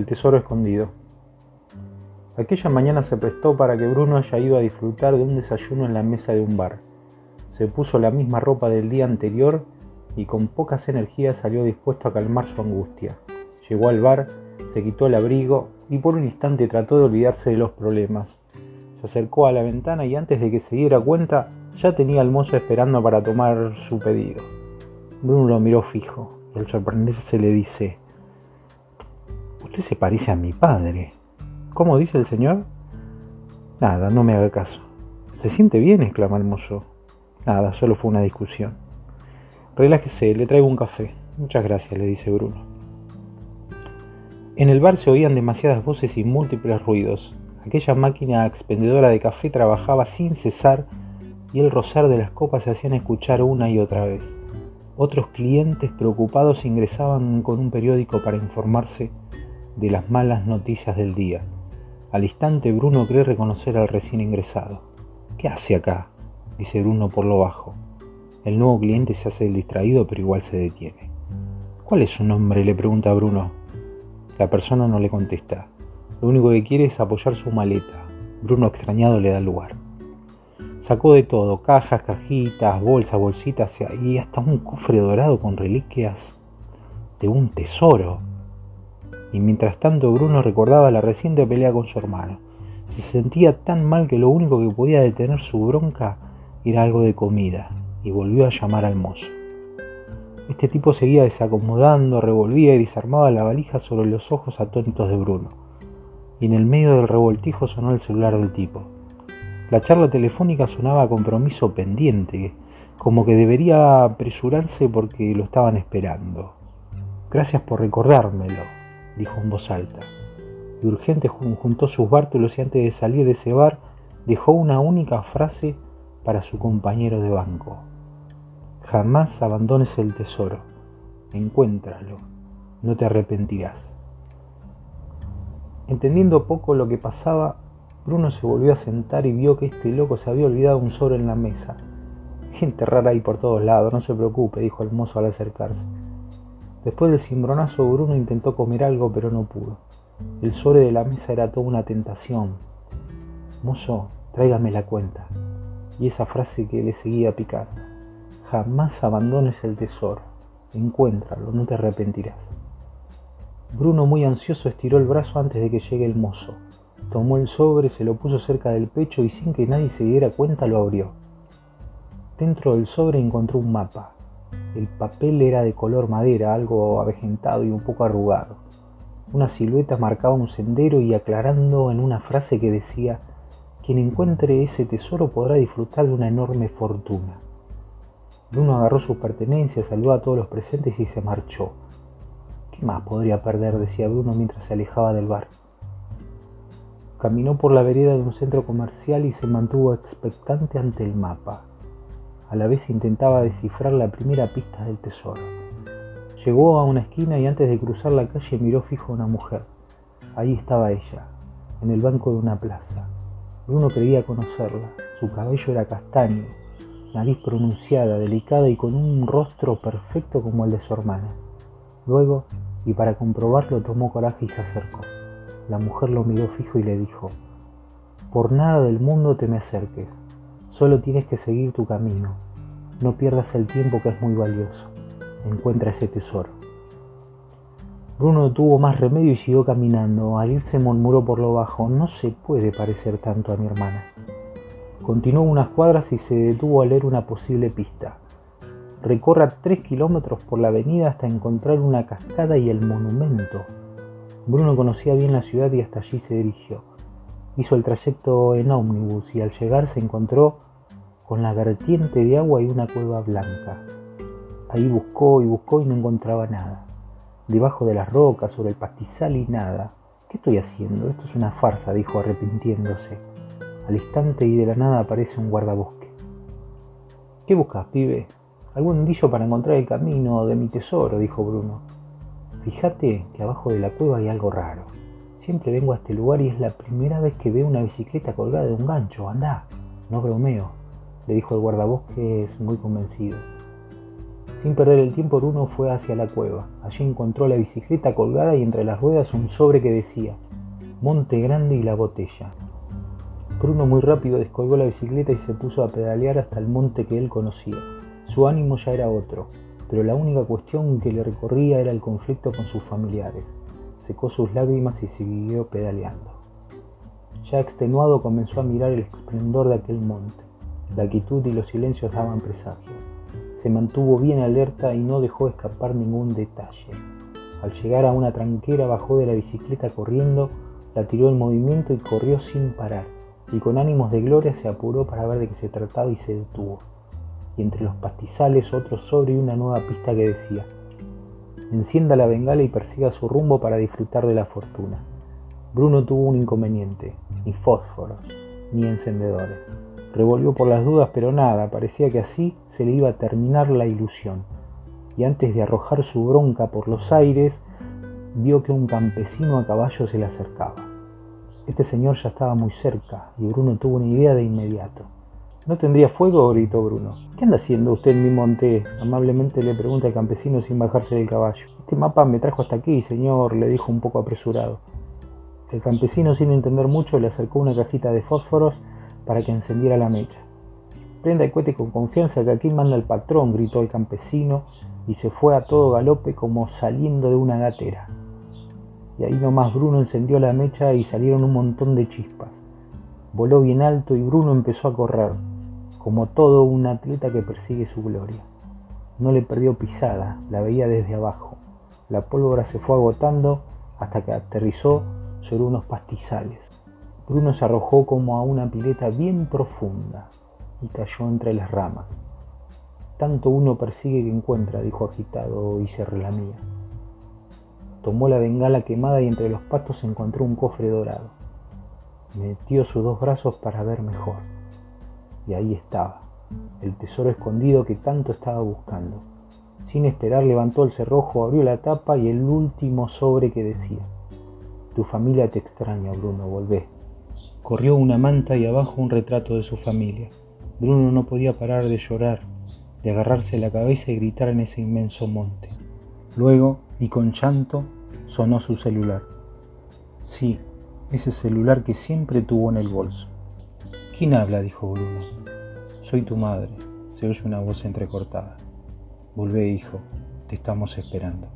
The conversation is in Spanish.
El tesoro escondido. Aquella mañana se prestó para que Bruno haya ido a disfrutar de un desayuno en la mesa de un bar. Se puso la misma ropa del día anterior y con pocas energías salió dispuesto a calmar su angustia. Llegó al bar, se quitó el abrigo y por un instante trató de olvidarse de los problemas. Se acercó a la ventana y antes de que se diera cuenta ya tenía al mozo esperando para tomar su pedido. Bruno lo miró fijo y al sorprenderse le dice, Usted se parece a mi padre. ¿Cómo dice el señor? Nada, no me haga caso. ¿Se siente bien? exclama el mozo. Nada, solo fue una discusión. Relájese, le traigo un café. Muchas gracias, le dice Bruno. En el bar se oían demasiadas voces y múltiples ruidos. Aquella máquina expendedora de café trabajaba sin cesar y el rozar de las copas se hacían escuchar una y otra vez. Otros clientes preocupados ingresaban con un periódico para informarse de las malas noticias del día. Al instante Bruno cree reconocer al recién ingresado. ¿Qué hace acá? dice Bruno por lo bajo. El nuevo cliente se hace distraído pero igual se detiene. ¿Cuál es su nombre? le pregunta Bruno. La persona no le contesta. Lo único que quiere es apoyar su maleta. Bruno extrañado le da lugar. Sacó de todo, cajas, cajitas, bolsas, bolsitas y hasta un cofre dorado con reliquias de un tesoro. Y mientras tanto Bruno recordaba la reciente pelea con su hermano. Se sentía tan mal que lo único que podía detener su bronca era algo de comida, y volvió a llamar al mozo. Este tipo seguía desacomodando, revolvía y desarmaba la valija sobre los ojos atónitos de Bruno. Y en el medio del revoltijo sonó el celular del tipo. La charla telefónica sonaba a compromiso pendiente, como que debería apresurarse porque lo estaban esperando. Gracias por recordármelo, dijo en voz alta. Y urgente juntó sus bártulos y antes de salir de ese bar dejó una única frase para su compañero de banco. Jamás abandones el tesoro. Encuéntralo. No te arrepentirás. Entendiendo poco lo que pasaba, Bruno se volvió a sentar y vio que este loco se había olvidado un sobre en la mesa. Gente rara ahí por todos lados, no se preocupe, dijo el mozo al acercarse. Después del cimbronazo, Bruno intentó comer algo, pero no pudo. El sobre de la mesa era toda una tentación. Mozo, tráigame la cuenta y esa frase que le seguía picando. Jamás abandones el tesoro, encuéntralo, no te arrepentirás. Bruno, muy ansioso, estiró el brazo antes de que llegue el mozo. Tomó el sobre, se lo puso cerca del pecho y sin que nadie se diera cuenta lo abrió. Dentro del sobre encontró un mapa. El papel era de color madera, algo avejentado y un poco arrugado. Una silueta marcaba un sendero y aclarando en una frase que decía quien encuentre ese tesoro podrá disfrutar de una enorme fortuna. Bruno agarró sus pertenencias, saludó a todos los presentes y se marchó. ¿Qué más podría perder? decía Bruno mientras se alejaba del bar. Caminó por la vereda de un centro comercial y se mantuvo expectante ante el mapa. A la vez intentaba descifrar la primera pista del tesoro. Llegó a una esquina y antes de cruzar la calle miró fijo a una mujer. Ahí estaba ella, en el banco de una plaza. Bruno creía conocerla. Su cabello era castaño, nariz pronunciada, delicada y con un rostro perfecto como el de su hermana. Luego, y para comprobarlo, tomó coraje y se acercó. La mujer lo miró fijo y le dijo, Por nada del mundo te me acerques, solo tienes que seguir tu camino. No pierdas el tiempo que es muy valioso. Encuentra ese tesoro. Bruno no tuvo más remedio y siguió caminando. Al irse murmuró por lo bajo, no se puede parecer tanto a mi hermana. Continuó unas cuadras y se detuvo a leer una posible pista. Recorra tres kilómetros por la avenida hasta encontrar una cascada y el monumento. Bruno conocía bien la ciudad y hasta allí se dirigió. Hizo el trayecto en ómnibus y al llegar se encontró con la vertiente de agua y una cueva blanca. Ahí buscó y buscó y no encontraba nada debajo de las rocas, sobre el pastizal y nada. ¿Qué estoy haciendo? Esto es una farsa, dijo arrepintiéndose. Al instante y de la nada aparece un guardabosque. ¿Qué buscas, pibe? Algún indillo para encontrar el camino de mi tesoro, dijo Bruno. Fíjate que abajo de la cueva hay algo raro. Siempre vengo a este lugar y es la primera vez que veo una bicicleta colgada de un gancho. Anda, no bromeo, le dijo el guardabosque muy convencido. Sin perder el tiempo, Bruno fue hacia la cueva. Allí encontró la bicicleta colgada y entre las ruedas un sobre que decía Monte Grande y la botella. Bruno muy rápido descolgó la bicicleta y se puso a pedalear hasta el monte que él conocía. Su ánimo ya era otro, pero la única cuestión que le recorría era el conflicto con sus familiares. Secó sus lágrimas y siguió pedaleando. Ya extenuado comenzó a mirar el esplendor de aquel monte. La quietud y los silencios daban presagio. Se mantuvo bien alerta y no dejó escapar ningún detalle. Al llegar a una tranquera bajó de la bicicleta corriendo, la tiró en movimiento y corrió sin parar, y con ánimos de gloria se apuró para ver de qué se trataba y se detuvo. Y entre los pastizales otro sobre y una nueva pista que decía, encienda la bengala y persiga su rumbo para disfrutar de la fortuna. Bruno tuvo un inconveniente, ni fósforos, ni encendedores. Revolvió por las dudas, pero nada, parecía que así se le iba a terminar la ilusión. Y antes de arrojar su bronca por los aires, vio que un campesino a caballo se le acercaba. Este señor ya estaba muy cerca y Bruno tuvo una idea de inmediato. ¿No tendría fuego? gritó Bruno. ¿Qué anda haciendo usted en mi monte? Amablemente le pregunta el campesino sin bajarse del caballo. Este mapa me trajo hasta aquí, señor, le dijo un poco apresurado. El campesino, sin entender mucho, le acercó una cajita de fósforos para que encendiera la mecha. Prenda el cohete con confianza que aquí manda el patrón, gritó el campesino y se fue a todo galope como saliendo de una gatera. Y ahí nomás Bruno encendió la mecha y salieron un montón de chispas. Voló bien alto y Bruno empezó a correr, como todo un atleta que persigue su gloria. No le perdió pisada, la veía desde abajo. La pólvora se fue agotando hasta que aterrizó sobre unos pastizales. Bruno se arrojó como a una pileta bien profunda y cayó entre las ramas. Tanto uno persigue que encuentra, dijo agitado y se relamía. Tomó la bengala quemada y entre los pastos encontró un cofre dorado. Metió sus dos brazos para ver mejor. Y ahí estaba, el tesoro escondido que tanto estaba buscando. Sin esperar levantó el cerrojo, abrió la tapa y el último sobre que decía, Tu familia te extraña, Bruno, volvé. Corrió una manta y abajo un retrato de su familia. Bruno no podía parar de llorar, de agarrarse la cabeza y gritar en ese inmenso monte. Luego, y con llanto, sonó su celular. Sí, ese celular que siempre tuvo en el bolso. ¿Quién habla? dijo Bruno. Soy tu madre, se oye una voz entrecortada. Volvé, hijo, te estamos esperando.